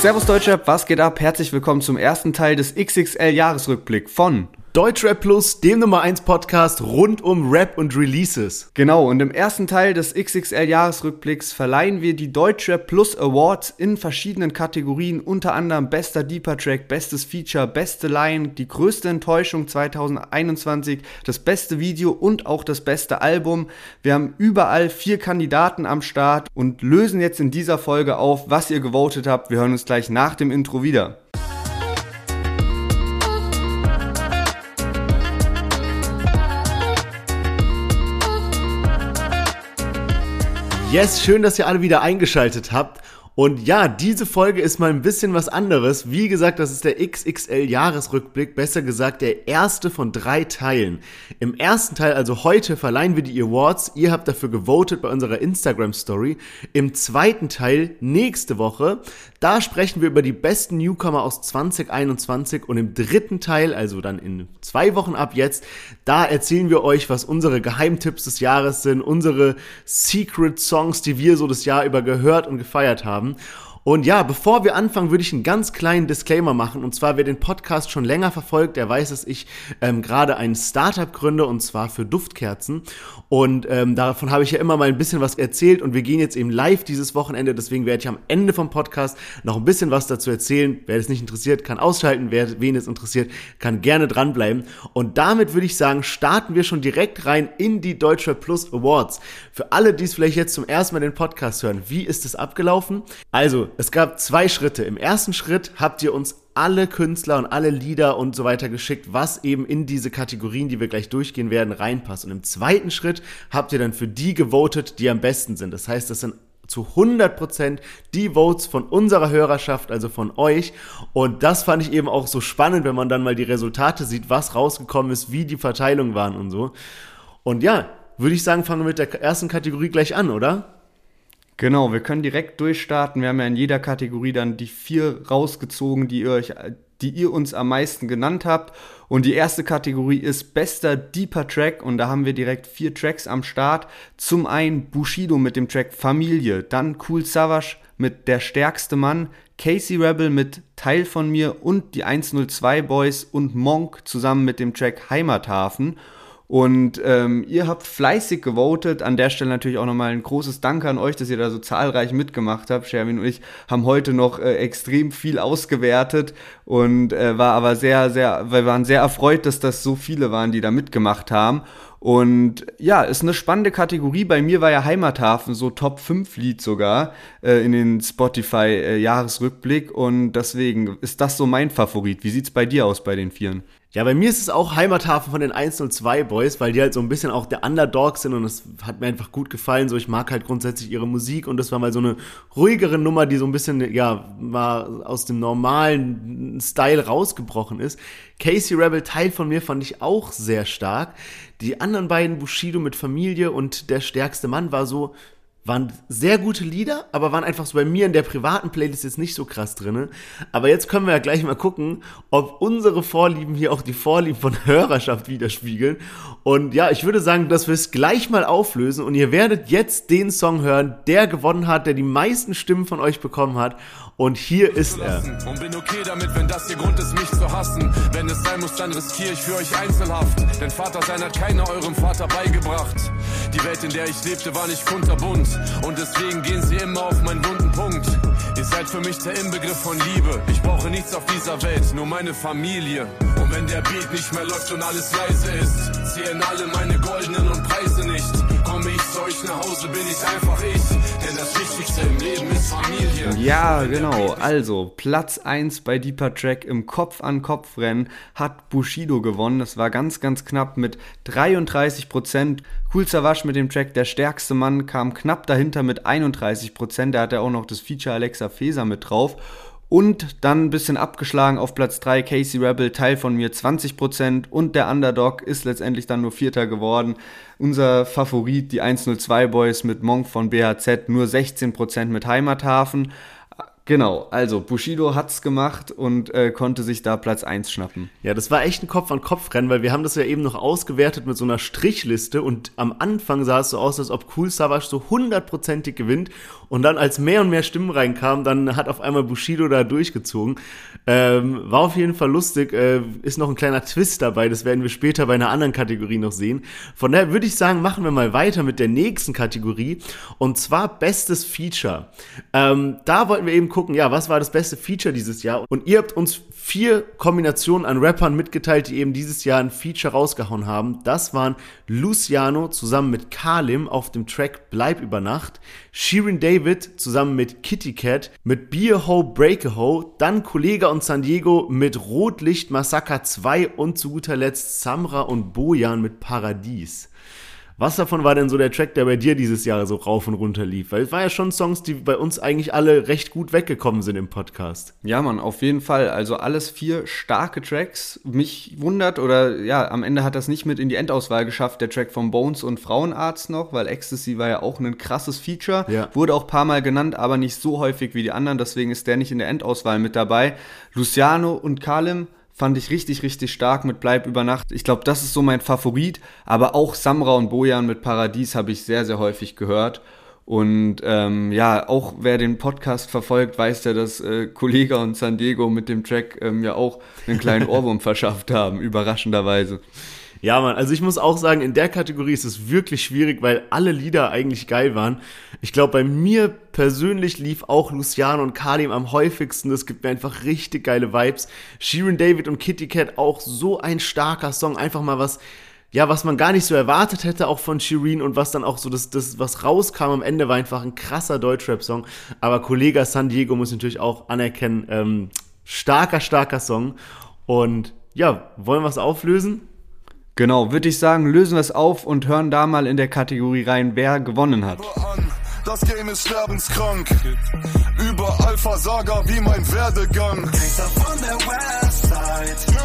Servus Deutschrap, was geht ab? Herzlich willkommen zum ersten Teil des XXL Jahresrückblick von Deutschrap Plus, dem Nummer 1 Podcast rund um Rap und Releases. Genau, und im ersten Teil des XXL Jahresrückblicks verleihen wir die Deutschrap Plus Awards in verschiedenen Kategorien, unter anderem bester Deeper Track, bestes Feature, beste Line, die größte Enttäuschung 2021, das beste Video und auch das beste Album. Wir haben überall vier Kandidaten am Start und lösen jetzt in dieser Folge auf, was ihr gewotet habt. Wir hören uns gleich nach dem Intro wieder. Yes, schön, dass ihr alle wieder eingeschaltet habt. Und ja, diese Folge ist mal ein bisschen was anderes. Wie gesagt, das ist der XXL-Jahresrückblick, besser gesagt der erste von drei Teilen. Im ersten Teil, also heute, verleihen wir die Awards. Ihr habt dafür gewotet bei unserer Instagram-Story. Im zweiten Teil, nächste Woche, da sprechen wir über die besten Newcomer aus 2021. Und im dritten Teil, also dann in zwei Wochen ab jetzt, da erzählen wir euch, was unsere Geheimtipps des Jahres sind, unsere Secret Songs, die wir so das Jahr über gehört und gefeiert haben haben. Und ja, bevor wir anfangen, würde ich einen ganz kleinen Disclaimer machen. Und zwar, wer den Podcast schon länger verfolgt, der weiß, dass ich ähm, gerade ein Startup gründe und zwar für Duftkerzen. Und ähm, davon habe ich ja immer mal ein bisschen was erzählt und wir gehen jetzt eben live dieses Wochenende. Deswegen werde ich am Ende vom Podcast noch ein bisschen was dazu erzählen. Wer es nicht interessiert, kann ausschalten. Wer wen es interessiert, kann gerne dranbleiben. Und damit würde ich sagen, starten wir schon direkt rein in die Deutschrap Plus Awards. Für alle, die es vielleicht jetzt zum ersten Mal den Podcast hören, wie ist es abgelaufen? Also, es gab zwei Schritte. Im ersten Schritt habt ihr uns alle Künstler und alle Lieder und so weiter geschickt, was eben in diese Kategorien, die wir gleich durchgehen werden, reinpasst. Und im zweiten Schritt habt ihr dann für die gewotet, die am besten sind. Das heißt, das sind zu 100% die Votes von unserer Hörerschaft, also von euch. Und das fand ich eben auch so spannend, wenn man dann mal die Resultate sieht, was rausgekommen ist, wie die Verteilungen waren und so. Und ja, würde ich sagen, fangen wir mit der ersten Kategorie gleich an, oder? Genau, wir können direkt durchstarten. Wir haben ja in jeder Kategorie dann die vier rausgezogen, die ihr euch, die ihr uns am meisten genannt habt. Und die erste Kategorie ist bester Deeper Track und da haben wir direkt vier Tracks am Start. Zum einen Bushido mit dem Track Familie, dann Cool Savage mit Der stärkste Mann, Casey Rebel mit Teil von mir und die 102 Boys und Monk zusammen mit dem Track Heimathafen. Und ähm, ihr habt fleißig gewotet. An der Stelle natürlich auch nochmal ein großes Dank an euch, dass ihr da so zahlreich mitgemacht habt. Sherwin und ich haben heute noch äh, extrem viel ausgewertet und äh, war aber sehr, sehr, wir waren sehr erfreut, dass das so viele waren, die da mitgemacht haben. Und ja, ist eine spannende Kategorie. Bei mir war ja Heimathafen so Top 5 Lied sogar äh, in den Spotify äh, Jahresrückblick und deswegen ist das so mein Favorit. Wie sieht's bei dir aus bei den Vieren? Ja, bei mir ist es auch Heimathafen von den 102 Boys, weil die halt so ein bisschen auch der Underdog sind und es hat mir einfach gut gefallen. So, ich mag halt grundsätzlich ihre Musik und das war mal so eine ruhigere Nummer, die so ein bisschen, ja, mal aus dem normalen Style rausgebrochen ist. Casey Rebel, Teil von mir, fand ich auch sehr stark. Die anderen beiden, Bushido mit Familie und Der stärkste Mann, war so, waren sehr gute Lieder, aber waren einfach so bei mir in der privaten Playlist jetzt nicht so krass drin. Aber jetzt können wir ja gleich mal gucken, ob unsere Vorlieben hier auch die Vorlieben von Hörerschaft widerspiegeln. Und ja, ich würde sagen, dass wir es gleich mal auflösen und ihr werdet jetzt den Song hören, der gewonnen hat, der die meisten Stimmen von euch bekommen hat. Und hier ist er. Und bin okay damit, wenn das ihr Grund ist, mich zu hassen. Wenn es sein muss, dann riskiere ich für euch Einzelhaft. Denn Vater sein hat keiner eurem Vater beigebracht. Die Welt, in der ich lebte, war nicht kunterbunt. Und deswegen gehen sie immer auf meinen wunden Punkt. Ihr seid für mich der Inbegriff von Liebe. Ich brauche nichts auf dieser Welt, nur meine Familie. Und wenn der Beat nicht mehr läuft und alles leise ist, zählen alle meine goldenen und Preise nicht. Komme ich zu euch nach Hause, bin ich einfach ich. Das Wichtigste im Leben ist Familie. Ja, genau. Also, Platz 1 bei Deeper Track im Kopf-an-Kopf-Rennen hat Bushido gewonnen. Das war ganz, ganz knapp mit 33 Prozent. Cool Savage mit dem Track Der stärkste Mann kam knapp dahinter mit 31 Prozent. Da hat er auch noch das Feature Alexa Feser mit drauf. Und dann ein bisschen abgeschlagen auf Platz 3 Casey Rebel, Teil von mir 20% und der Underdog ist letztendlich dann nur Vierter geworden. Unser Favorit, die 102 Boys mit Monk von BHZ, nur 16% mit Heimathafen. Genau, also Bushido hat's gemacht und äh, konnte sich da Platz 1 schnappen. Ja, das war echt ein Kopf-an-Kopf-Rennen, weil wir haben das ja eben noch ausgewertet mit so einer Strichliste und am Anfang sah es so aus, als ob Cool Savage so hundertprozentig gewinnt und dann als mehr und mehr Stimmen reinkamen, dann hat auf einmal Bushido da durchgezogen. Ähm, war auf jeden Fall lustig, äh, ist noch ein kleiner Twist dabei, das werden wir später bei einer anderen Kategorie noch sehen. Von daher würde ich sagen, machen wir mal weiter mit der nächsten Kategorie und zwar Bestes Feature. Ähm, da wollten wir eben gucken, ja, was war das beste Feature dieses Jahr? Und ihr habt uns vier Kombinationen an Rappern mitgeteilt, die eben dieses Jahr ein Feature rausgehauen haben. Das waren Luciano zusammen mit Kalim auf dem Track Bleib über Nacht, Shirin David zusammen mit Kitty Cat, mit Beer Ho Break a Ho, dann Kollega und San Diego mit Rotlicht Massaker 2 und zu guter Letzt Samra und Bojan mit Paradies. Was davon war denn so der Track, der bei dir dieses Jahr so rauf und runter lief? Weil es war ja schon Songs, die bei uns eigentlich alle recht gut weggekommen sind im Podcast. Ja, Mann, auf jeden Fall. Also alles vier starke Tracks. Mich wundert, oder ja, am Ende hat das nicht mit in die Endauswahl geschafft, der Track von Bones und Frauenarzt noch, weil Ecstasy war ja auch ein krasses Feature. Ja. Wurde auch ein paar Mal genannt, aber nicht so häufig wie die anderen, deswegen ist der nicht in der Endauswahl mit dabei. Luciano und Kalim fand ich richtig, richtig stark mit Bleib über Nacht. Ich glaube, das ist so mein Favorit. Aber auch Samra und Bojan mit Paradies habe ich sehr, sehr häufig gehört. Und ähm, ja, auch wer den Podcast verfolgt, weiß ja, dass äh, Kollega und San Diego mit dem Track ähm, ja auch einen kleinen Ohrwurm verschafft haben, überraschenderweise. Ja, Mann, also ich muss auch sagen, in der Kategorie ist es wirklich schwierig, weil alle Lieder eigentlich geil waren. Ich glaube, bei mir persönlich lief auch Luciano und Kalim am häufigsten. Das gibt mir einfach richtig geile Vibes. Sheeran David und Kitty Cat auch so ein starker Song. Einfach mal was, ja, was man gar nicht so erwartet hätte, auch von Shireen und was dann auch so das, das was rauskam am Ende, war einfach ein krasser Deutschrap-Song. Aber Kollege San Diego muss natürlich auch anerkennen, ähm, starker, starker Song. Und ja, wollen wir es auflösen? Genau, würde ich sagen, lösen wir es auf und hören da mal in der Kategorie rein, wer gewonnen hat. Das Game ist sterbenskrank. Überall Versager wie mein Werdegang. von der Westside.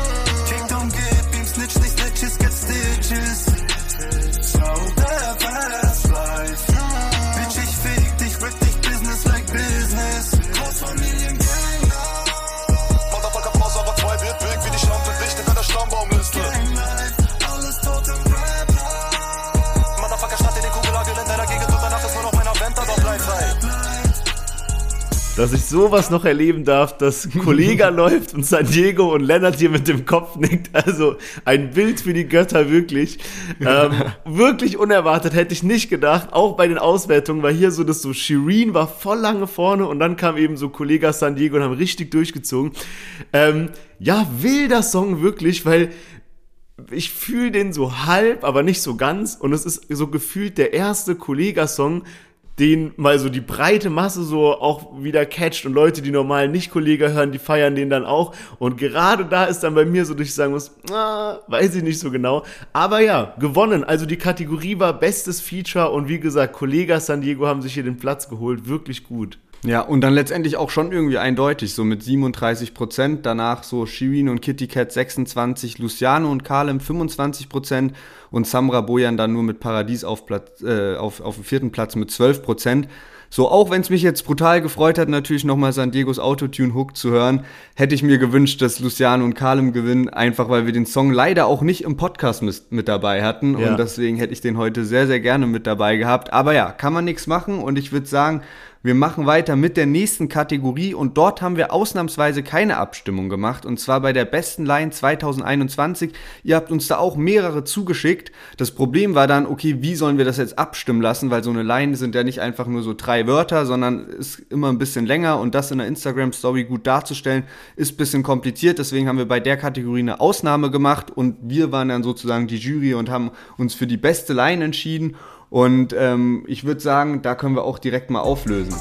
Dass ich sowas noch erleben darf, dass Kollega läuft und San Diego und Lennart hier mit dem Kopf nickt. Also ein Bild für die Götter, wirklich. Ähm, wirklich unerwartet, hätte ich nicht gedacht. Auch bei den Auswertungen war hier so, dass so Shireen war voll lange vorne und dann kam eben so Kollega San Diego und haben richtig durchgezogen. Ähm, ja, wilder Song wirklich, weil ich fühle den so halb, aber nicht so ganz. Und es ist so gefühlt der erste Kollega-Song, den mal so die breite Masse so auch wieder catcht und Leute, die normal nicht Kollege hören, die feiern den dann auch. Und gerade da ist dann bei mir so, dass ich sagen muss, ah, weiß ich nicht so genau. Aber ja, gewonnen. Also die Kategorie war bestes Feature und wie gesagt, Kollege San Diego haben sich hier den Platz geholt. Wirklich gut. Ja, und dann letztendlich auch schon irgendwie eindeutig, so mit 37 Prozent. Danach so Shirin und Kitty Cat 26, Luciano und Kalem 25 Prozent und Samra Bojan dann nur mit Paradies auf, Platz, äh, auf, auf dem vierten Platz mit 12 Prozent. So, auch wenn es mich jetzt brutal gefreut hat, natürlich nochmal San Diegos Autotune-Hook zu hören, hätte ich mir gewünscht, dass Luciano und Kalem gewinnen, einfach weil wir den Song leider auch nicht im Podcast mit, mit dabei hatten. Ja. Und deswegen hätte ich den heute sehr, sehr gerne mit dabei gehabt. Aber ja, kann man nichts machen und ich würde sagen, wir machen weiter mit der nächsten Kategorie und dort haben wir ausnahmsweise keine Abstimmung gemacht und zwar bei der besten Line 2021. Ihr habt uns da auch mehrere zugeschickt. Das Problem war dann, okay, wie sollen wir das jetzt abstimmen lassen, weil so eine Line sind ja nicht einfach nur so drei Wörter, sondern ist immer ein bisschen länger und das in der Instagram Story gut darzustellen, ist ein bisschen kompliziert. Deswegen haben wir bei der Kategorie eine Ausnahme gemacht und wir waren dann sozusagen die Jury und haben uns für die beste Line entschieden. Und ähm, ich würde sagen, da können wir auch direkt mal auflösen.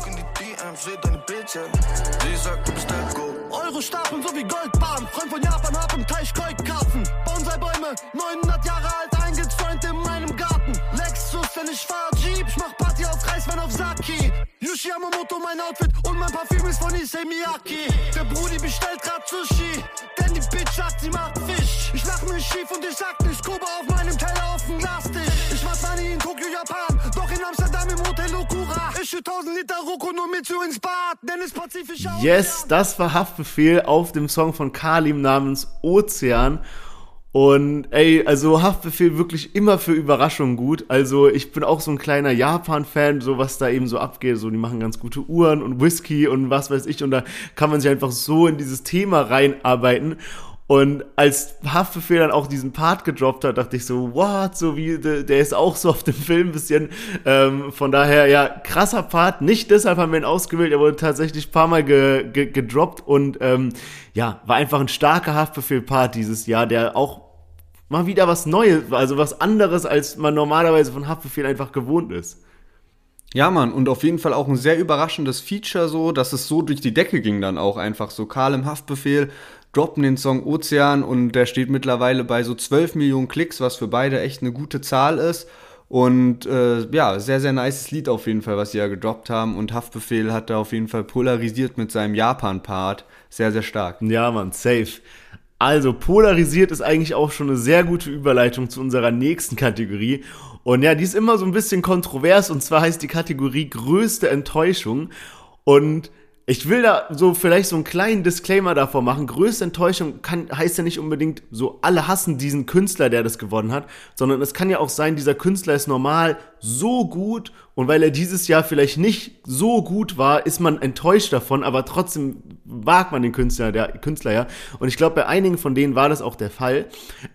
Euro stapeln so wie Goldbahn. Freund von Japan, hab Teich Koi-Karpfen. Bonsai-Bäume, 900 Jahre alt, eingezäunt in meinem Garten. Lexus, wenn ich fahr Jeep, ich mach Party auf Reiswein auf Saki. Yushi Yamamoto, mein Outfit und mein Parfüm ist von Issei Miyake. Der Brudi bestellt grad Sushi, denn die Bitch sagt, sie macht Fisch. Ich lach mich schief und ich sag nicht Kuba auf meinem Teller auf dem Glastisch. Money in Tokio, Japan, doch in Amsterdam im Hotel Okura. Ich 5000 Liter Roko nur mit ins Bad, denn es pazifischer Yes, das war Haftbefehl auf dem Song von Kalim namens Ozean. Und ey, also Haftbefehl wirklich immer für Überraschungen gut. Also ich bin auch so ein kleiner Japan-Fan, so was da eben so abgeht. So, die machen ganz gute Uhren und Whisky und was weiß ich. Und da kann man sich einfach so in dieses Thema reinarbeiten. Und als Haftbefehl dann auch diesen Part gedroppt hat, dachte ich so, what? So wie, der, ist auch so auf dem Film ein bisschen. Ähm, von daher, ja, krasser Part. Nicht deshalb haben wir ihn ausgewählt, er wurde tatsächlich ein paar Mal ge, ge, gedroppt und ähm, ja, war einfach ein starker Haftbefehl-Part dieses Jahr, der auch mal wieder was Neues, also was anderes, als man normalerweise von Haftbefehl einfach gewohnt ist. Ja, Mann, und auf jeden Fall auch ein sehr überraschendes Feature so, dass es so durch die Decke ging dann auch einfach so. Karl im Haftbefehl droppen den Song Ozean und der steht mittlerweile bei so 12 Millionen Klicks, was für beide echt eine gute Zahl ist. Und äh, ja, sehr, sehr nices Lied auf jeden Fall, was sie ja gedroppt haben. Und Haftbefehl hat da auf jeden Fall polarisiert mit seinem Japan-Part. Sehr, sehr stark. Ja, Mann, safe. Also, polarisiert ist eigentlich auch schon eine sehr gute Überleitung zu unserer nächsten Kategorie. Und ja, die ist immer so ein bisschen kontrovers und zwar heißt die Kategorie größte Enttäuschung. Und ich will da so vielleicht so einen kleinen Disclaimer davor machen. Größte Enttäuschung kann, heißt ja nicht unbedingt so, alle hassen diesen Künstler, der das gewonnen hat, sondern es kann ja auch sein, dieser Künstler ist normal so gut und weil er dieses Jahr vielleicht nicht so gut war, ist man enttäuscht davon, aber trotzdem mag man den Künstler, der Künstler ja. Und ich glaube, bei einigen von denen war das auch der Fall.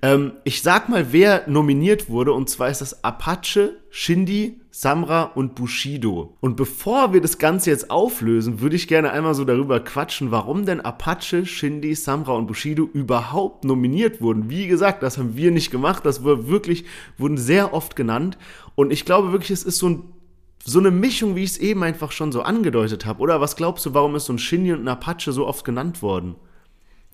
Ähm, ich sag mal, wer nominiert wurde, und zwar ist das Apache, Shindy, Samra und Bushido. Und bevor wir das Ganze jetzt auflösen, würde ich gerne einmal so darüber quatschen, warum denn Apache, Shindy, Samra und Bushido überhaupt nominiert wurden. Wie gesagt, das haben wir nicht gemacht, das wurde wirklich, wurden sehr oft genannt. Und ich glaube wirklich, es ist so ein so eine Mischung, wie ich es eben einfach schon so angedeutet habe. Oder was glaubst du, warum ist so ein Shindy und ein Apache so oft genannt worden?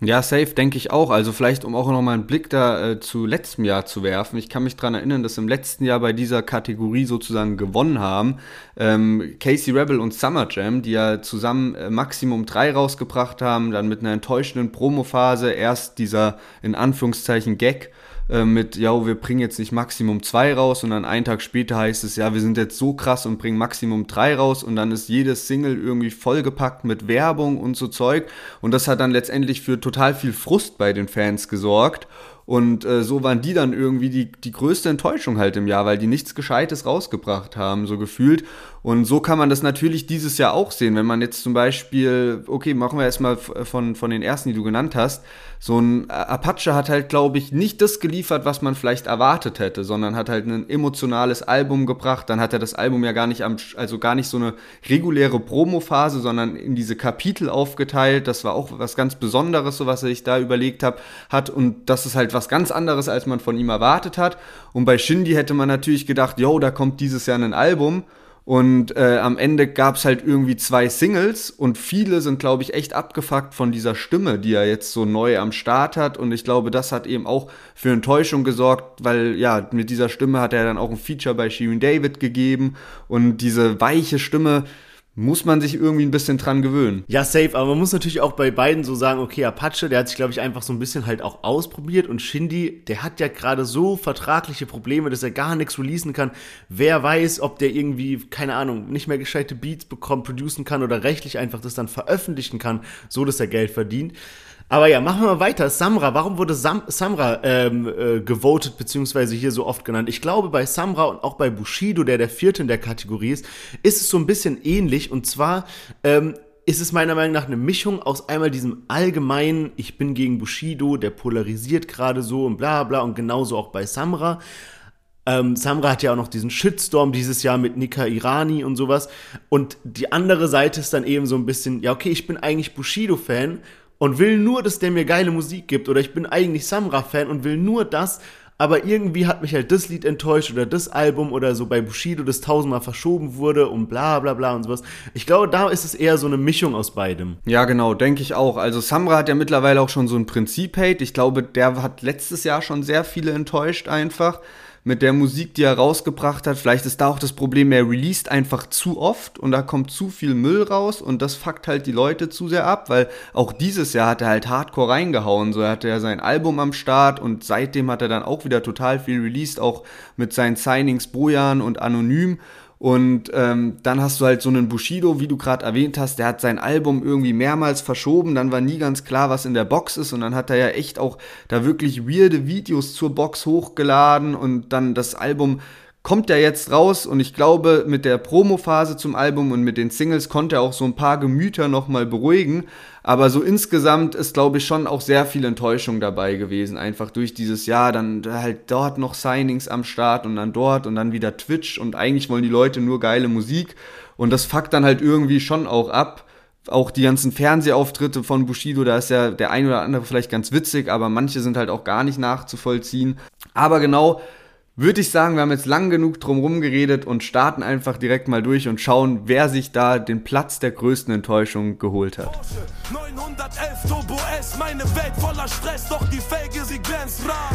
Ja, safe, denke ich auch. Also vielleicht, um auch noch mal einen Blick da äh, zu letztem Jahr zu werfen. Ich kann mich daran erinnern, dass im letzten Jahr bei dieser Kategorie sozusagen gewonnen haben ähm, Casey Rebel und Summer Jam, die ja zusammen äh, Maximum 3 rausgebracht haben, dann mit einer enttäuschenden Promophase erst dieser in Anführungszeichen Gag äh, mit, ja, wir bringen jetzt nicht Maximum 2 raus und dann einen Tag später heißt es, ja, wir sind jetzt so krass und bringen Maximum 3 raus und dann ist jedes Single irgendwie vollgepackt mit Werbung und so Zeug. Und das hat dann letztendlich für total viel Frust bei den Fans gesorgt und äh, so waren die dann irgendwie die, die größte Enttäuschung halt im Jahr, weil die nichts Gescheites rausgebracht haben, so gefühlt. Und so kann man das natürlich dieses Jahr auch sehen, wenn man jetzt zum Beispiel, okay, machen wir erstmal von, von den ersten, die du genannt hast, so ein Apache hat halt, glaube ich, nicht das geliefert, was man vielleicht erwartet hätte, sondern hat halt ein emotionales Album gebracht. Dann hat er das Album ja gar nicht am, also gar nicht so eine reguläre Promo-Phase, sondern in diese Kapitel aufgeteilt. Das war auch was ganz Besonderes, so was sich da überlegt hat, hat. Und das ist halt was ganz anderes, als man von ihm erwartet hat. Und bei Shindy hätte man natürlich gedacht, yo, da kommt dieses Jahr ein Album. Und äh, am Ende gab es halt irgendwie zwei Singles und viele sind, glaube ich, echt abgefuckt von dieser Stimme, die er jetzt so neu am Start hat. Und ich glaube, das hat eben auch für Enttäuschung gesorgt, weil ja, mit dieser Stimme hat er dann auch ein Feature bei Shirin David gegeben. Und diese weiche Stimme, muss man sich irgendwie ein bisschen dran gewöhnen. Ja, safe, aber man muss natürlich auch bei beiden so sagen, okay, Apache, der hat sich, glaube ich, einfach so ein bisschen halt auch ausprobiert und Shindy, der hat ja gerade so vertragliche Probleme, dass er gar nichts releasen kann. Wer weiß, ob der irgendwie, keine Ahnung, nicht mehr gescheite Beats bekommt, producen kann oder rechtlich einfach das dann veröffentlichen kann, so dass er Geld verdient. Aber ja, machen wir mal weiter. Samra, warum wurde Sam Samra ähm, äh, gewotet, beziehungsweise hier so oft genannt? Ich glaube, bei Samra und auch bei Bushido, der der vierte in der Kategorie ist, ist es so ein bisschen ähnlich. Und zwar ähm, ist es meiner Meinung nach eine Mischung aus einmal diesem allgemeinen, ich bin gegen Bushido, der polarisiert gerade so und bla bla und genauso auch bei Samra. Ähm, Samra hat ja auch noch diesen Shitstorm dieses Jahr mit Nika Irani und sowas. Und die andere Seite ist dann eben so ein bisschen, ja, okay, ich bin eigentlich Bushido-Fan und will nur, dass der mir geile Musik gibt oder ich bin eigentlich Samra-Fan und will nur das, aber irgendwie hat mich halt das Lied enttäuscht oder das Album oder so bei Bushido, das tausendmal verschoben wurde und bla bla bla und sowas. Ich glaube, da ist es eher so eine Mischung aus beidem. Ja, genau, denke ich auch. Also Samra hat ja mittlerweile auch schon so ein Prinzip-Hate. Ich glaube, der hat letztes Jahr schon sehr viele enttäuscht einfach mit der Musik, die er rausgebracht hat. Vielleicht ist da auch das Problem, er released einfach zu oft und da kommt zu viel Müll raus und das fuckt halt die Leute zu sehr ab, weil auch dieses Jahr hat er halt hardcore reingehauen. So er hatte ja sein Album am Start und seitdem hat er dann auch wieder total viel released, auch mit seinen Signings Bojan und Anonym. Und ähm, dann hast du halt so einen Bushido, wie du gerade erwähnt hast, der hat sein Album irgendwie mehrmals verschoben, dann war nie ganz klar, was in der Box ist und dann hat er ja echt auch da wirklich weirde Videos zur Box hochgeladen und dann das Album kommt ja jetzt raus und ich glaube, mit der Promophase zum Album und mit den Singles konnte er auch so ein paar Gemüter nochmal beruhigen. Aber so insgesamt ist, glaube ich, schon auch sehr viel Enttäuschung dabei gewesen. Einfach durch dieses Jahr, dann halt dort noch Signings am Start und dann dort und dann wieder Twitch und eigentlich wollen die Leute nur geile Musik. Und das fuckt dann halt irgendwie schon auch ab. Auch die ganzen Fernsehauftritte von Bushido, da ist ja der ein oder andere vielleicht ganz witzig, aber manche sind halt auch gar nicht nachzuvollziehen. Aber genau, würde ich sagen, wir haben jetzt lang genug drum geredet und starten einfach direkt mal durch und schauen, wer sich da den Platz der größten Enttäuschung geholt hat. 911 Turbo S, meine Welt voller Stress, doch die Felge, sie glänzt rar.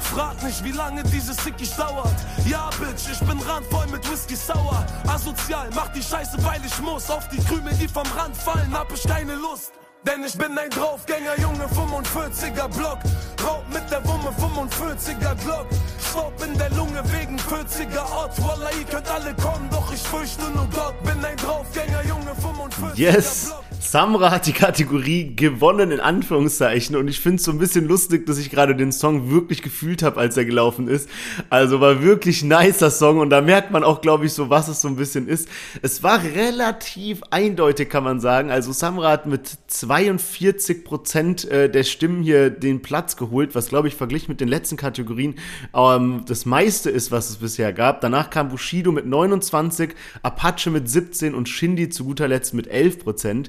Frag nicht, wie lange dieses Sickig dauert. Ja, Bitch, ich bin randvoll mit Whisky Sauer. Asozial, mach die Scheiße, weil ich muss. Auf die Krümel, die vom Rand fallen, hab ich keine Lust. Denn ich bin ein Draufgänger, Junge, 45er Block. Raub der Wumme, 45er Glock. Staub in der Lunge wegen 40er Ort. Wallah, ihr könnt alle kommen, doch ich fürchte nur Gott. Bin ein Draufgänger, Junge, 45er yes. Block. Samra hat die Kategorie gewonnen, in Anführungszeichen. Und ich finde es so ein bisschen lustig, dass ich gerade den Song wirklich gefühlt habe, als er gelaufen ist. Also war wirklich nicer Song. Und da merkt man auch, glaube ich, so, was es so ein bisschen ist. Es war relativ eindeutig, kann man sagen. Also Samra hat mit 42 Prozent äh, der Stimmen hier den Platz geholt, was, glaube ich, verglichen mit den letzten Kategorien ähm, das meiste ist, was es bisher gab. Danach kam Bushido mit 29, Apache mit 17 und Shindy zu guter Letzt mit 11 Prozent.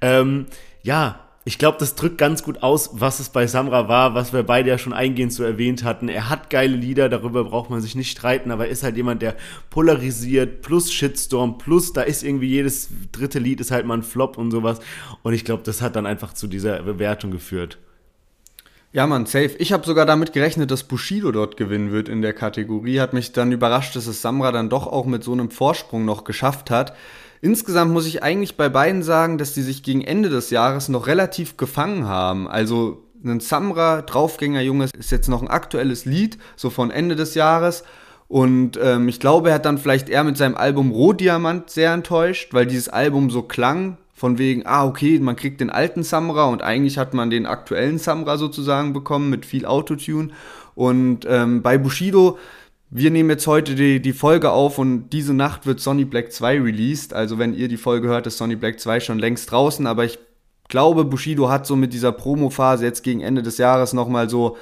Ähm, ja, ich glaube, das drückt ganz gut aus, was es bei Samra war, was wir beide ja schon eingehend so erwähnt hatten. Er hat geile Lieder, darüber braucht man sich nicht streiten, aber er ist halt jemand, der polarisiert, plus Shitstorm, plus da ist irgendwie jedes dritte Lied ist halt mal ein Flop und sowas. Und ich glaube, das hat dann einfach zu dieser Bewertung geführt. Ja, man, safe. Ich habe sogar damit gerechnet, dass Bushido dort gewinnen wird in der Kategorie. Hat mich dann überrascht, dass es Samra dann doch auch mit so einem Vorsprung noch geschafft hat. Insgesamt muss ich eigentlich bei beiden sagen, dass die sich gegen Ende des Jahres noch relativ gefangen haben. Also ein Samra, Draufgänger Junge, ist jetzt noch ein aktuelles Lied, so von Ende des Jahres. Und ähm, ich glaube, er hat dann vielleicht eher mit seinem Album Rohdiamant sehr enttäuscht, weil dieses Album so klang, von wegen, ah, okay, man kriegt den alten Samra und eigentlich hat man den aktuellen Samra sozusagen bekommen mit viel Autotune. Und ähm, bei Bushido wir nehmen jetzt heute die, die Folge auf und diese Nacht wird Sonny Black 2 released. Also wenn ihr die Folge hört, ist Sonny Black 2 schon längst draußen. Aber ich glaube, Bushido hat so mit dieser Promo-Phase jetzt gegen Ende des Jahres nochmal so,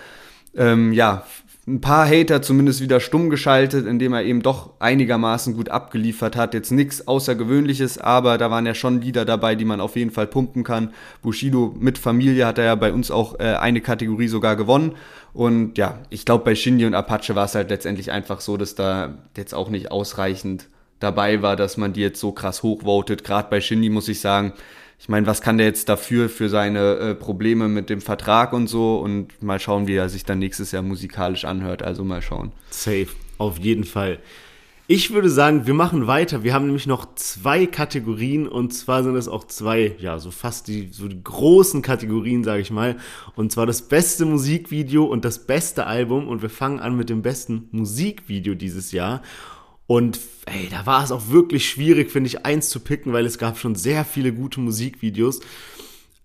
ähm, ja, ein paar Hater zumindest wieder stumm geschaltet, indem er eben doch einigermaßen gut abgeliefert hat. Jetzt nichts Außergewöhnliches, aber da waren ja schon Lieder dabei, die man auf jeden Fall pumpen kann. Bushido mit Familie hat er ja bei uns auch äh, eine Kategorie sogar gewonnen. Und ja, ich glaube, bei Shindy und Apache war es halt letztendlich einfach so, dass da jetzt auch nicht ausreichend dabei war, dass man die jetzt so krass hochvotet. Gerade bei Shindy muss ich sagen, ich meine, was kann der jetzt dafür für seine äh, Probleme mit dem Vertrag und so und mal schauen, wie er sich dann nächstes Jahr musikalisch anhört. Also mal schauen. Safe, auf jeden Fall. Ich würde sagen, wir machen weiter. Wir haben nämlich noch zwei Kategorien und zwar sind es auch zwei, ja, so fast die, so die großen Kategorien, sage ich mal. Und zwar das beste Musikvideo und das beste Album. Und wir fangen an mit dem besten Musikvideo dieses Jahr. Und ey, da war es auch wirklich schwierig, finde ich, eins zu picken, weil es gab schon sehr viele gute Musikvideos.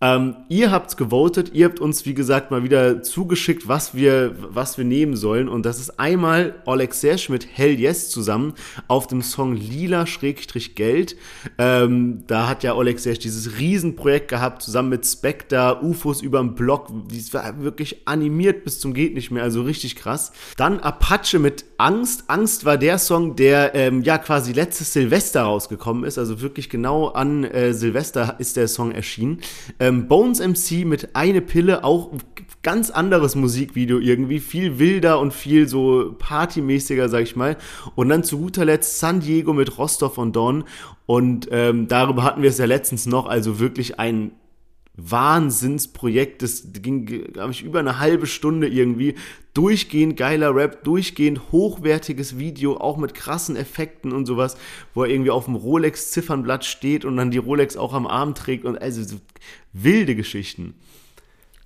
Ähm, ihr habt's gewotet, ihr habt uns, wie gesagt, mal wieder zugeschickt, was wir, was wir nehmen sollen. Und das ist einmal Oleg Sersch mit Hell Yes zusammen auf dem Song Lila-Geld. Ähm, da hat ja Oleg Sersch dieses Riesenprojekt gehabt, zusammen mit Spectre, UFOs überm Block. Die war wirklich animiert bis zum geht nicht mehr, also richtig krass. Dann Apache mit Angst. Angst war der Song, der ähm, ja quasi letztes Silvester rausgekommen ist. Also wirklich genau an äh, Silvester ist der Song erschienen. Ähm, ähm, Bones MC mit Eine Pille, auch ganz anderes Musikvideo irgendwie, viel wilder und viel so partymäßiger, sag ich mal. Und dann zu guter Letzt San Diego mit Rostov und Don. Und ähm, darüber hatten wir es ja letztens noch, also wirklich ein Wahnsinnsprojekt. Das ging, glaube ich, über eine halbe Stunde irgendwie. Durchgehend geiler Rap, durchgehend hochwertiges Video, auch mit krassen Effekten und sowas, wo er irgendwie auf dem Rolex-Ziffernblatt steht und dann die Rolex auch am Arm trägt und also so wilde Geschichten.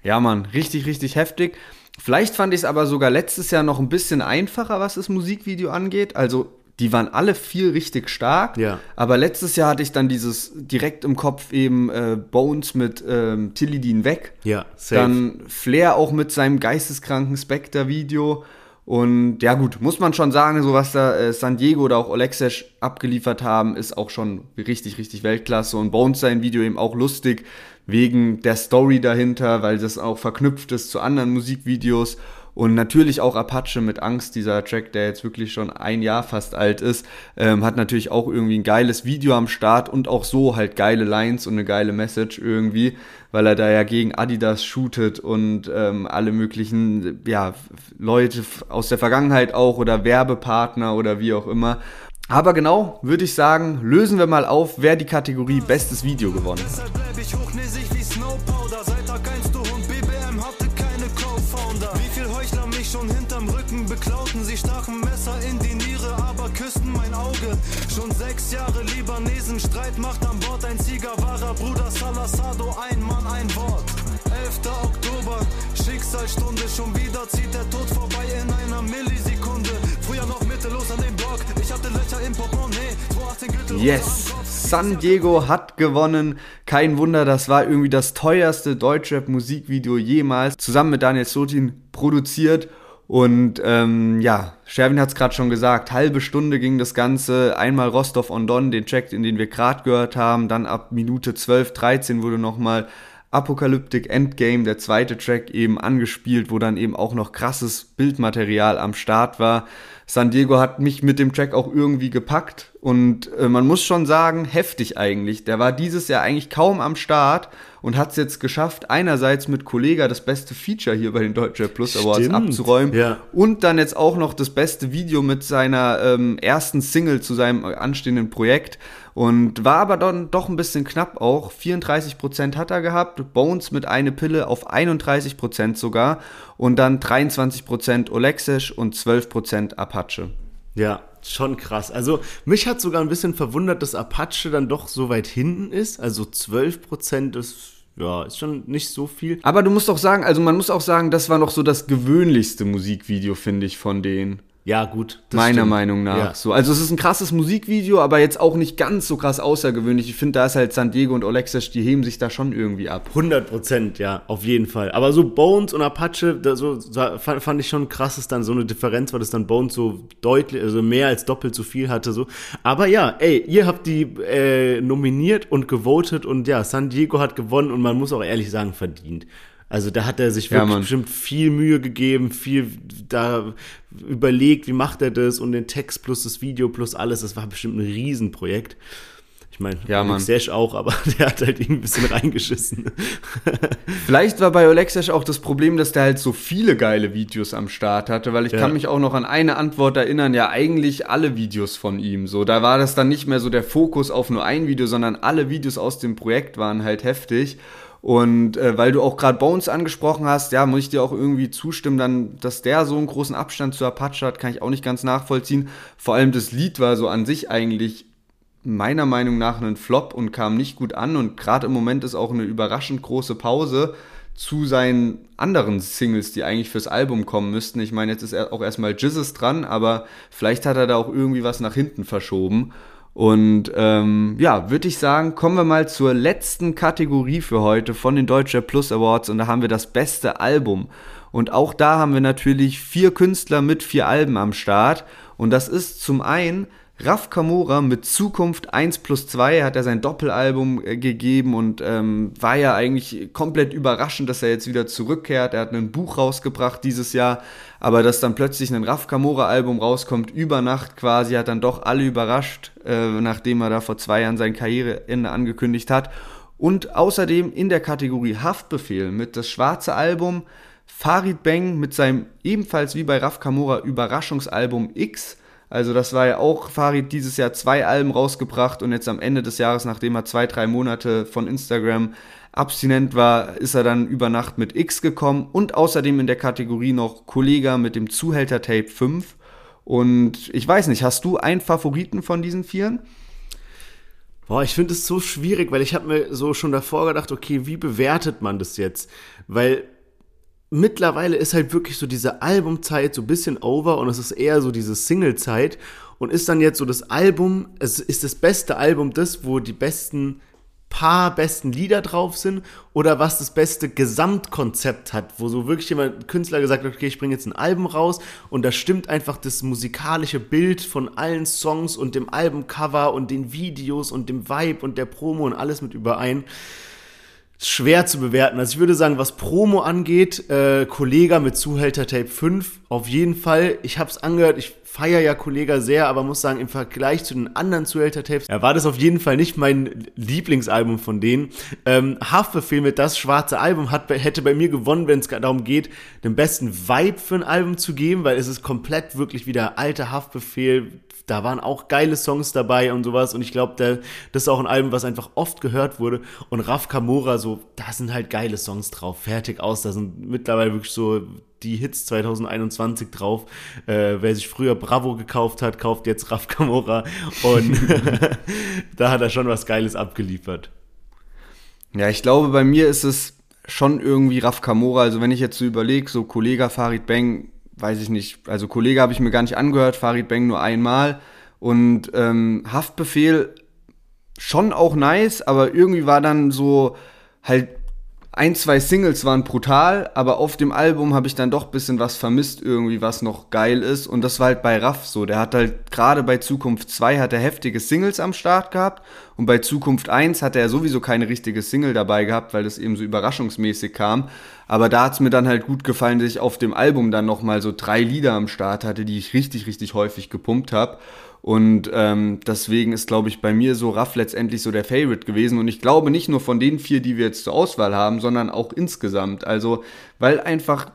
Ja, Mann, richtig, richtig heftig. Vielleicht fand ich es aber sogar letztes Jahr noch ein bisschen einfacher, was das Musikvideo angeht. Also die waren alle vier richtig stark. Ja. Aber letztes Jahr hatte ich dann dieses direkt im Kopf eben äh, Bones mit ähm, Tilly Dean weg. Ja, safe. Dann Flair auch mit seinem geisteskranken Spectre-Video. Und ja gut, muss man schon sagen, so was da äh, San Diego oder auch Olexesh abgeliefert haben, ist auch schon richtig, richtig Weltklasse. Und Bones sein Video eben auch lustig wegen der Story dahinter, weil das auch verknüpft ist zu anderen Musikvideos. Und natürlich auch Apache mit Angst, dieser Track, der jetzt wirklich schon ein Jahr fast alt ist, ähm, hat natürlich auch irgendwie ein geiles Video am Start und auch so halt geile Lines und eine geile Message irgendwie, weil er da ja gegen Adidas shootet und ähm, alle möglichen, ja, Leute aus der Vergangenheit auch oder Werbepartner oder wie auch immer. Aber genau, würde ich sagen, lösen wir mal auf, wer die Kategorie Bestes Video gewonnen hat. Schon sechs Jahre Libanesen, Streit macht an Bord. Ein Sieger, wahrer Bruder Salasado, ein Mann, ein Wort. 11. Oktober, Schicksalsstunde. Schon wieder zieht der Tod vorbei in einer Millisekunde. Früher noch mittellos an dem Block. Ich hatte Löcher im Portemonnaie. 2018 Gürtel Yes, San Diego hat gewonnen. Kein Wunder, das war irgendwie das teuerste Deutschrap-Musikvideo jemals. Zusammen mit Daniel Sotin produziert. Und ähm, ja, Sherwin hat es gerade schon gesagt, halbe Stunde ging das Ganze. Einmal Rostov on Don, den Track, in den wir gerade gehört haben. Dann ab Minute 12, 13 wurde nochmal Apocalyptic Endgame, der zweite Track, eben angespielt, wo dann eben auch noch krasses Bildmaterial am Start war. San Diego hat mich mit dem Track auch irgendwie gepackt und äh, man muss schon sagen, heftig eigentlich. Der war dieses Jahr eigentlich kaum am Start und hat es jetzt geschafft, einerseits mit Kollega das beste Feature hier bei den Deutsche Plus Awards Stimmt, abzuräumen ja. und dann jetzt auch noch das beste Video mit seiner ähm, ersten Single zu seinem anstehenden Projekt. Und war aber dann doch ein bisschen knapp auch. 34% hat er gehabt, Bones mit eine Pille auf 31% sogar und dann 23% Olexesh und 12% Apache. Ja, schon krass. Also mich hat sogar ein bisschen verwundert, dass Apache dann doch so weit hinten ist. Also 12% ist, ja, ist schon nicht so viel. Aber du musst auch sagen, also man muss auch sagen, das war noch so das gewöhnlichste Musikvideo, finde ich, von denen. Ja, gut. das Meiner stimmt. Meinung nach. Ja. So, also es ist ein krasses Musikvideo, aber jetzt auch nicht ganz so krass außergewöhnlich. Ich finde, da ist halt San Diego und Olexesh, die heben sich da schon irgendwie ab. 100 Prozent, ja, auf jeden Fall. Aber so Bones und Apache, da, so, da fand, fand ich schon krass, dass dann so eine Differenz war, dass dann Bones so deutlich, also mehr als doppelt so viel hatte. so. Aber ja, ey, ihr habt die äh, nominiert und gewotet und ja, San Diego hat gewonnen und man muss auch ehrlich sagen, verdient. Also da hat er sich Ja, wirklich Mann. bestimmt viel Mühe gegeben, viel da überlegt, wie macht er das und den Text plus das Video plus alles. Das war bestimmt ein Riesenprojekt. Ich meine, Ja. Sesh auch, aber der hat halt irgendwie ein bisschen reingeschissen. Vielleicht war bei Olexesh auch das Problem, dass der halt so viele geile Videos am Start hatte, weil ich Ja. kann mich auch noch an eine Antwort erinnern, ja eigentlich alle Videos von ihm. So, da war das dann nicht mehr so der Fokus auf nur ein Video, sondern alle Videos aus dem Projekt waren halt heftig. Und äh, weil du auch gerade Bones angesprochen hast, ja, muss ich dir auch irgendwie zustimmen, dann, dass der so einen großen Abstand zu Apache hat, kann ich auch nicht ganz nachvollziehen. Vor allem das Lied war so an sich eigentlich meiner Meinung nach ein Flop und kam nicht gut an und gerade im Moment ist auch eine überraschend große Pause zu seinen anderen Singles, die eigentlich fürs Album kommen müssten. Ich meine, jetzt ist er auch erstmal Jizzes dran, aber vielleicht hat er da auch irgendwie was nach hinten verschoben. Und ähm, ja, würde ich sagen, kommen wir mal zur letzten Kategorie für heute von den Deutscher Plus Awards und da haben wir das beste Album. Und auch da haben wir natürlich vier Künstler mit vier Alben am Start. Und das ist zum einen Raf Kamora mit Zukunft 1 plus 2 hat er sein Doppelalbum äh, gegeben und ähm, war ja eigentlich komplett überraschend, dass er jetzt wieder zurückkehrt. Er hat ein Buch rausgebracht dieses Jahr, aber dass dann plötzlich ein Raf Kamora Album rauskommt, über Nacht quasi, hat dann doch alle überrascht, äh, nachdem er da vor zwei Jahren sein Karriereende angekündigt hat. Und außerdem in der Kategorie Haftbefehl mit das schwarze Album, Farid Bang mit seinem ebenfalls wie bei Raf Kamora Überraschungsalbum X. Also das war ja auch Farid dieses Jahr zwei Alben rausgebracht und jetzt am Ende des Jahres, nachdem er zwei, drei Monate von Instagram abstinent war, ist er dann über Nacht mit X gekommen und außerdem in der Kategorie noch Kollega mit dem Zuhälter Tape 5. Und ich weiß nicht, hast du einen Favoriten von diesen Vieren? Boah, ich finde es so schwierig, weil ich habe mir so schon davor gedacht, okay, wie bewertet man das jetzt? Weil mittlerweile ist halt wirklich so diese Albumzeit so ein bisschen over und es ist eher so diese Singlezeit und ist dann jetzt so das Album, es ist das beste Album das, wo die besten paar besten Lieder drauf sind oder was das beste Gesamtkonzept hat, wo so wirklich jemand, Künstler gesagt hat, okay, ich bringe jetzt ein Album raus und da stimmt einfach das musikalische Bild von allen Songs und dem Albumcover und den Videos und dem Vibe und der Promo und alles mit überein schwer zu bewerten. Also ich würde sagen, was Promo angeht, äh, Kollega mit Zuhälter Tape 5, auf jeden Fall. Ich habe es angehört, ich feiere ja Kollega sehr, aber muss sagen, im Vergleich zu den anderen Zuhälter Tapes, ja, war das auf jeden Fall nicht mein Lieblingsalbum von denen. Ähm, Haftbefehl mit das schwarze Album hat, hätte bei mir gewonnen, wenn es darum geht, den besten Vibe für ein Album zu geben, weil es ist komplett wirklich wieder alter Haftbefehl, da waren auch geile Songs dabei und sowas. Und ich glaube, das ist auch ein Album, was einfach oft gehört wurde. Und Raf Kamora, so, da sind halt geile Songs drauf. Fertig aus. Da sind mittlerweile wirklich so die Hits 2021 drauf. Äh, wer sich früher Bravo gekauft hat, kauft jetzt Raf Kamora. Und da hat er schon was Geiles abgeliefert. Ja, ich glaube, bei mir ist es schon irgendwie Raf Kamora. Also wenn ich jetzt so überlege, so Kollege Farid Bang, weiß ich nicht, also Kollege habe ich mir gar nicht angehört, Farid Bang nur einmal. Und ähm, Haftbefehl schon auch nice, aber irgendwie war dann so halt ein, zwei Singles waren brutal, aber auf dem Album habe ich dann doch bisschen was vermisst irgendwie, was noch geil ist. Und das war halt bei Raff so. Der hat halt gerade bei Zukunft 2 hat er heftige Singles am Start gehabt und bei Zukunft 1 hatte er sowieso keine richtige Single dabei gehabt, weil das eben so überraschungsmäßig kam. Aber da hat's mir dann halt gut gefallen, dass ich auf dem Album dann nochmal so drei Lieder am Start hatte, die ich richtig, richtig häufig gepumpt habe. Und ähm, deswegen ist, glaube ich, bei mir so Raff letztendlich so der Favorite gewesen. Und ich glaube nicht nur von den vier, die wir jetzt zur Auswahl haben, sondern auch insgesamt. Also, weil einfach,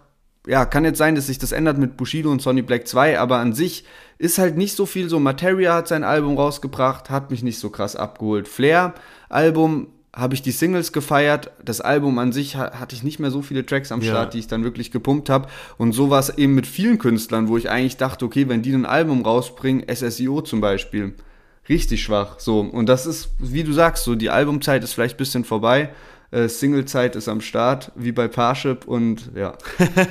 ja, kann jetzt sein, dass sich das ändert mit Bushido und Sonny Black 2, aber an sich ist halt nicht so viel so. Materia hat sein Album rausgebracht, hat mich nicht so krass abgeholt. Flair Album habe ich die Singles gefeiert. Das Album an sich hatte ich nicht mehr so viele Tracks am Start, ja. die ich dann wirklich gepumpt habe. Und so war es eben mit vielen Künstlern, wo ich eigentlich dachte, okay, wenn die ein Album rausbringen, SSIO zum Beispiel, richtig schwach. So. Und das ist, wie du sagst, so die Albumzeit ist vielleicht ein bisschen vorbei äh, Singlezeit ist am Start, wie bei Parship und ja.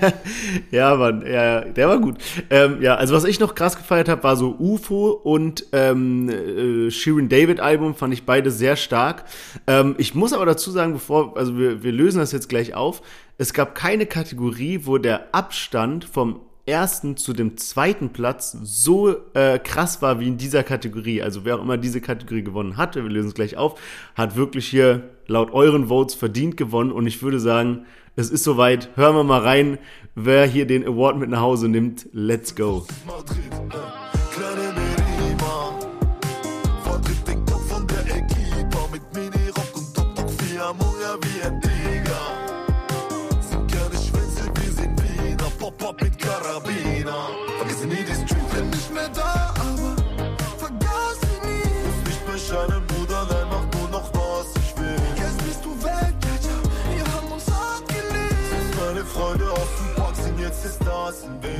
ja, Mann, ja, der war gut. Ähm, ja, also was ich noch krass gefeiert habe, war so UFO und ähm, äh, Shirin David Album, fand ich beide sehr stark. Ähm, ich muss aber dazu sagen, bevor, also wir, wir lösen das jetzt gleich auf, es gab keine Kategorie, wo der Abstand vom ersten zu dem zweiten Platz so äh, krass war wie in dieser Kategorie. Also wer auch immer diese Kategorie gewonnen hatte, wir lösen es gleich auf, hat wirklich hier laut euren Votes verdient gewonnen. Und ich würde sagen, es ist soweit. Hören wir mal rein, wer hier den Award mit nach Hause nimmt. Let's go.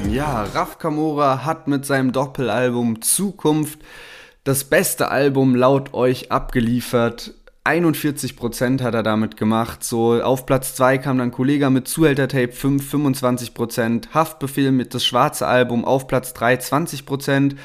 Ja, Raf Kamora hat mit seinem Doppelalbum Zukunft das beste Album laut euch abgeliefert. 41% hat er damit gemacht. So, auf Platz 2 kam dann Kollega mit Zuhälter Tape 5, 25%. Haftbefehl mit das schwarze Album auf Platz 3, 20%.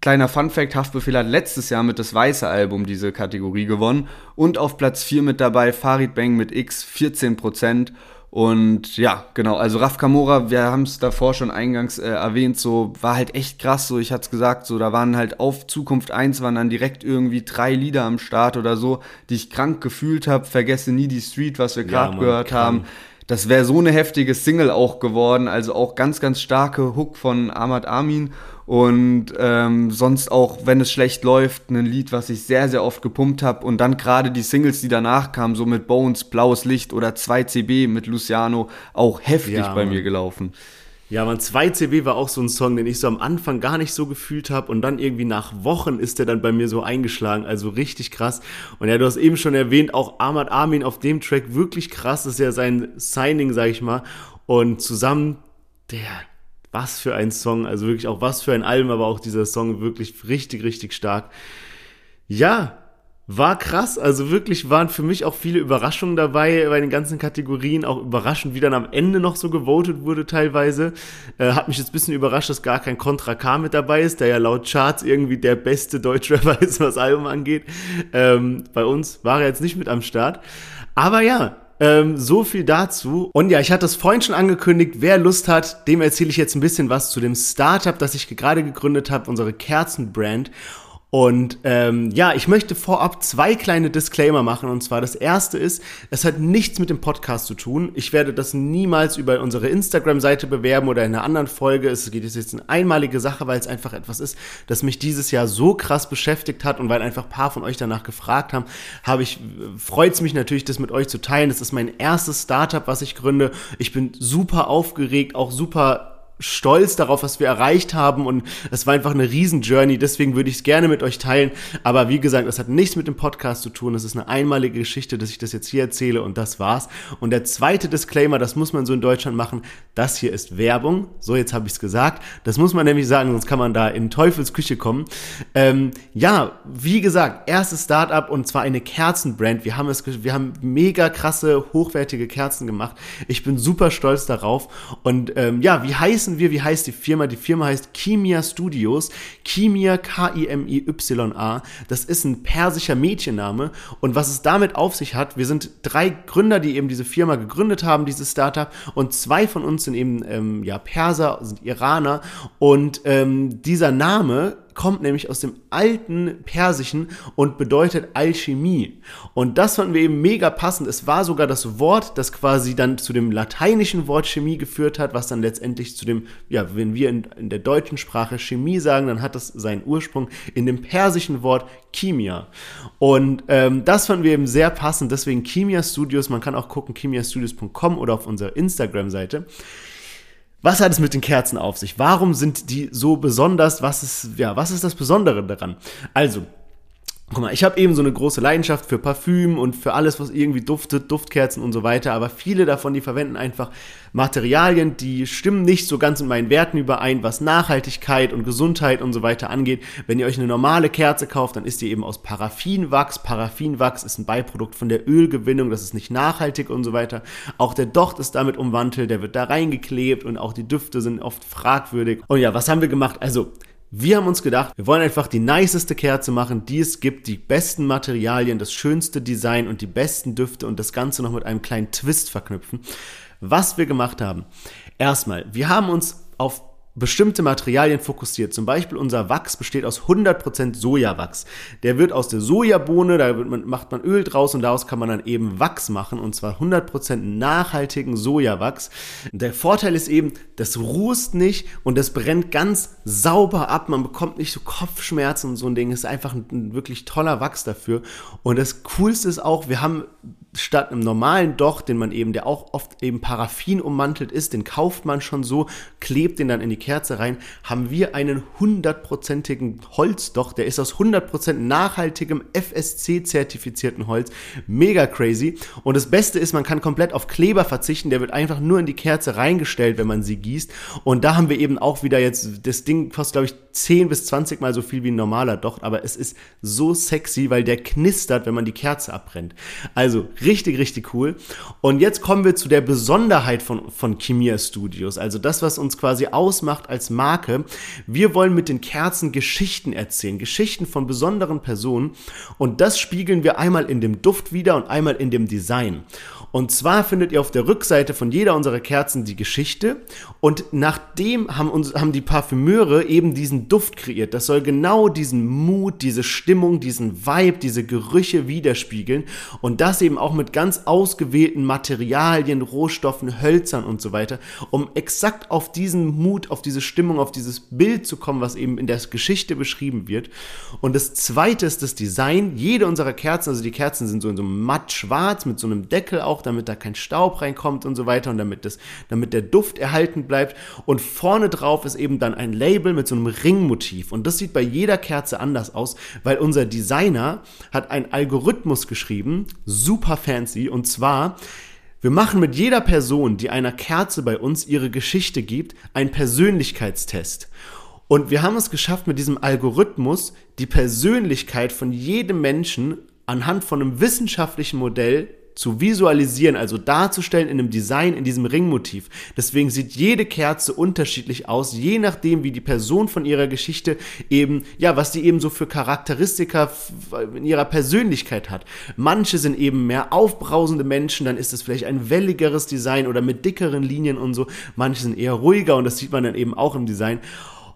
Kleiner Funfact, Haftbefehl hat letztes Jahr mit das weiße Album diese Kategorie gewonnen. Und auf Platz 4 mit dabei Farid Bang mit X, 14%. Und ja, genau, also Raf Kamora, wir haben es davor schon eingangs äh, erwähnt, so war halt echt krass, so ich hatte es gesagt, so da waren halt auf Zukunft 1 waren dann direkt irgendwie drei Lieder am Start oder so, die ich krank gefühlt habe, vergesse nie die Street, was wir gerade ja, gehört krank. haben. Das wäre so eine heftige Single auch geworden, also auch ganz, ganz starke Hook von Ahmad Amin und ähm, sonst auch, wenn es schlecht läuft, ein Lied, was ich sehr, sehr oft gepumpt habe. Und dann gerade die Singles, die danach kamen, so mit Bones, Blaues Licht oder 2CB mit Luciano, auch heftig ja, bei mir gelaufen. Ja, man, 2CB war auch so ein Song, den ich so am Anfang gar nicht so gefühlt habe und dann irgendwie nach Wochen ist der dann bei mir so eingeschlagen, also richtig krass. Und ja, du hast eben schon erwähnt, auch Ahmad Armin auf dem Track wirklich krass, das ist ja sein Signing, sag ich mal. Und zusammen, der, was für ein Song, also wirklich auch was für ein Album, aber auch dieser Song wirklich richtig, richtig stark. Ja, War krass, also wirklich waren für mich auch viele Überraschungen dabei bei den ganzen Kategorien, auch überraschend, wie dann am Ende noch so gewotet wurde teilweise. Äh, hat mich jetzt ein bisschen überrascht, dass gar kein Contra K mit dabei ist, der ja laut Charts irgendwie der beste Deutschrapper ist, was Album angeht. Ähm, bei uns war er jetzt nicht mit am Start. Aber ja, ähm, so viel dazu. Und ja, ich hatte es vorhin schon angekündigt, wer Lust hat, dem erzähle ich jetzt ein bisschen was zu dem Startup, das ich gerade gegründet habe, unsere Kerzenbrand. Und ähm, ja, ich möchte vorab zwei kleine Disclaimer machen. Und zwar das erste ist, es hat nichts mit dem Podcast zu tun. Ich werde das niemals über unsere Instagram-Seite bewerben oder in einer anderen Folge. Es geht jetzt eine einmalige Sache, weil es einfach etwas ist, das mich dieses Jahr so krass beschäftigt hat und weil einfach ein paar von euch danach gefragt haben, habe ich, freut es mich natürlich, das mit euch zu teilen. Das ist mein erstes Startup, was ich gründe. Ich bin super aufgeregt, auch super stolz darauf, was wir erreicht haben und es war einfach eine Riesen-Journey, deswegen würde ich es gerne mit euch teilen, aber wie gesagt, das hat nichts mit dem Podcast zu tun, es ist eine einmalige Geschichte, dass ich das jetzt hier erzähle und das war's. Und der zweite Disclaimer, das muss man so in Deutschland machen, das hier ist Werbung, so jetzt habe ich es gesagt, das muss man nämlich sagen, sonst kann man da in Teufels Küche kommen. Ähm, ja, wie gesagt, erstes Startup und zwar eine Kerzenbrand, wir haben es, wir haben mega krasse, hochwertige Kerzen gemacht, ich bin super stolz darauf. Und ähm, ja, wie heißen wissen wir, wie heißt die Firma? Die Firma heißt Kimia Studios. Kimia, K-I-M-I-Y-A. Das ist ein persischer Mädchenname. Und was es damit auf sich hat, wir sind drei Gründer, die eben diese Firma gegründet haben, dieses Startup. Und zwei von uns sind eben ähm, ja, Perser, sind Iraner. Und ähm, dieser Name kommt nämlich aus dem alten Persischen und bedeutet Alchemie. Und das fanden wir eben mega passend. Es war sogar das Wort, das quasi dann zu dem lateinischen Wort Chemie geführt hat, was dann letztendlich zu dem, ja, wenn wir in, in der deutschen Sprache Chemie sagen, dann hat das seinen Ursprung in dem persischen Wort Chemia. Und ähm, das fanden wir eben sehr passend, deswegen Chemia Studios. Man kann auch gucken, chemiastudios.com oder auf unserer Instagram-Seite. Was hat es mit den Kerzen auf sich? Warum sind die so besonders? Was ist, ja, was ist das Besondere daran? Also, Guck mal, ich habe eben so eine große Leidenschaft für Parfüm und für alles, was irgendwie duftet, Duftkerzen und so weiter, aber viele davon, die verwenden einfach Materialien, die stimmen nicht so ganz mit meinen Werten überein, was Nachhaltigkeit und Gesundheit und so weiter angeht. Wenn ihr euch eine normale Kerze kauft, dann ist die eben aus Paraffinwachs. Paraffinwachs ist ein Beiprodukt von der Ölgewinnung, das ist nicht nachhaltig und so weiter. Auch der Docht ist damit umwandelt, der wird da reingeklebt und auch die Düfte sind oft fragwürdig. Und ja, was haben wir gemacht? Also, wir haben uns gedacht, wir wollen einfach die niceste Kerze machen, die es gibt, die besten Materialien, das schönste Design und die besten Düfte und das Ganze noch mit einem kleinen Twist verknüpfen. Was wir gemacht haben. Erstmal, wir haben uns auf bestimmte Materialien fokussiert. Zum Beispiel unser Wachs besteht aus 100% Sojawachs. Der wird aus der Sojabohne, da man, macht man Öl draus und daraus kann man dann eben Wachs machen und zwar 100% nachhaltigen Sojawachs. Der Vorteil ist eben, das rußt nicht und das brennt ganz sauber ab. Man bekommt nicht so Kopfschmerzen und so ein Ding. Das ist einfach ein, ein wirklich toller Wachs dafür. Und das Coolste ist auch, wir haben statt einem normalen Docht, den man eben, der auch oft eben Paraffin ummantelt ist, den kauft man schon so, klebt den dann in die Kerze rein, haben wir einen hundertprozentigen Holzdocht, der ist aus 100% nachhaltigem FSC-zertifizierten Holz. Mega crazy. Und das Beste ist, man kann komplett auf Kleber verzichten, der wird einfach nur in die Kerze reingestellt, wenn man sie gießt. Und da haben wir eben auch wieder jetzt, das Ding kostet, glaube ich, 10 bis 20 mal so viel wie ein normaler Docht, aber es ist so sexy, weil der knistert, wenn man die Kerze abbrennt. Also Richtig, richtig cool. Und jetzt kommen wir zu der Besonderheit von, von Kimia Studios. Also das, was uns quasi ausmacht als Marke. Wir wollen mit den Kerzen Geschichten erzählen. Geschichten von besonderen Personen. Und das spiegeln wir einmal in dem Duft wieder und einmal in dem Design. Und zwar findet ihr auf der Rückseite von jeder unserer Kerzen die Geschichte. Und nachdem haben, uns, haben die Parfümeure eben diesen Duft kreiert. Das soll genau diesen Mut, diese Stimmung, diesen Vibe, diese Gerüche widerspiegeln. Und das eben auch mit ganz ausgewählten Materialien, Rohstoffen, Hölzern und so weiter, um exakt auf diesen Mut, auf diese Stimmung, auf dieses Bild zu kommen, was eben in der Geschichte beschrieben wird. Und das zweite ist das Design. Jede unserer Kerzen, also die Kerzen sind so in so einem matt schwarz mit so einem Deckel auch damit da kein Staub reinkommt und so weiter und damit, das, damit der Duft erhalten bleibt. Und vorne drauf ist eben dann ein Label mit so einem Ringmotiv. Und das sieht bei jeder Kerze anders aus, weil unser Designer hat einen Algorithmus geschrieben, super fancy, und zwar, wir machen mit jeder Person, die einer Kerze bei uns ihre Geschichte gibt, einen Persönlichkeitstest. Und wir haben es geschafft, mit diesem Algorithmus die Persönlichkeit von jedem Menschen anhand von einem wissenschaftlichen Modell zu visualisieren, also darzustellen in einem Design, in diesem Ringmotiv. Deswegen sieht jede Kerze unterschiedlich aus, je nachdem, wie die Person von ihrer Geschichte eben, ja, was die eben so für Charakteristika in ihrer Persönlichkeit hat. Manche sind eben mehr aufbrausende Menschen, dann ist es vielleicht ein welligeres Design oder mit dickeren Linien und so. Manche sind eher ruhiger und das sieht man dann eben auch im Design.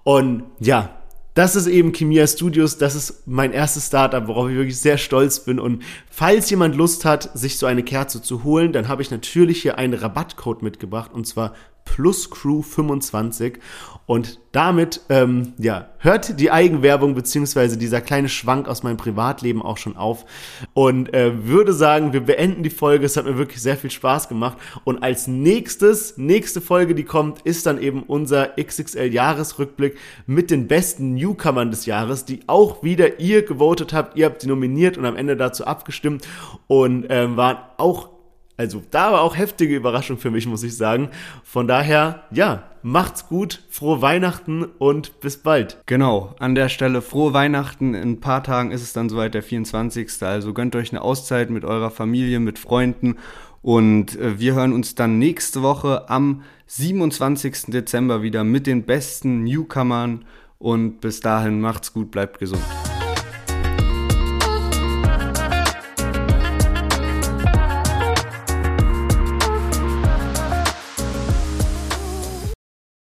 Und ja, das ist eben Kimia Studios, das ist mein erstes Startup, worauf ich wirklich sehr stolz bin. Und falls jemand Lust hat, sich so eine Kerze zu holen, dann habe ich natürlich hier einen Rabattcode mitgebracht und zwar PlusCrew25 und damit, ähm, ja, hört die Eigenwerbung beziehungsweise dieser kleine Schwank aus meinem Privatleben auch schon auf und äh, würde sagen, wir beenden die Folge. Es hat mir wirklich sehr viel Spaß gemacht und als nächstes, nächste Folge, die kommt, ist dann eben unser XXL-Jahresrückblick mit den besten Newcomern des Jahres, die auch wieder ihr gewotet habt. Ihr habt sie nominiert und am Ende dazu abgestimmt und ähm, waren auch also da war auch heftige Überraschung für mich, muss ich sagen. Von daher, ja, macht's gut, frohe Weihnachten und bis bald. Genau, an der Stelle frohe Weihnachten. In ein paar Tagen ist es dann soweit der 24. Also gönnt euch eine Auszeit mit eurer Familie, mit Freunden. Und äh, wir hören uns dann nächste Woche am 27. Dezember wieder mit den besten Newcomern. Und bis dahin macht's gut, bleibt gesund.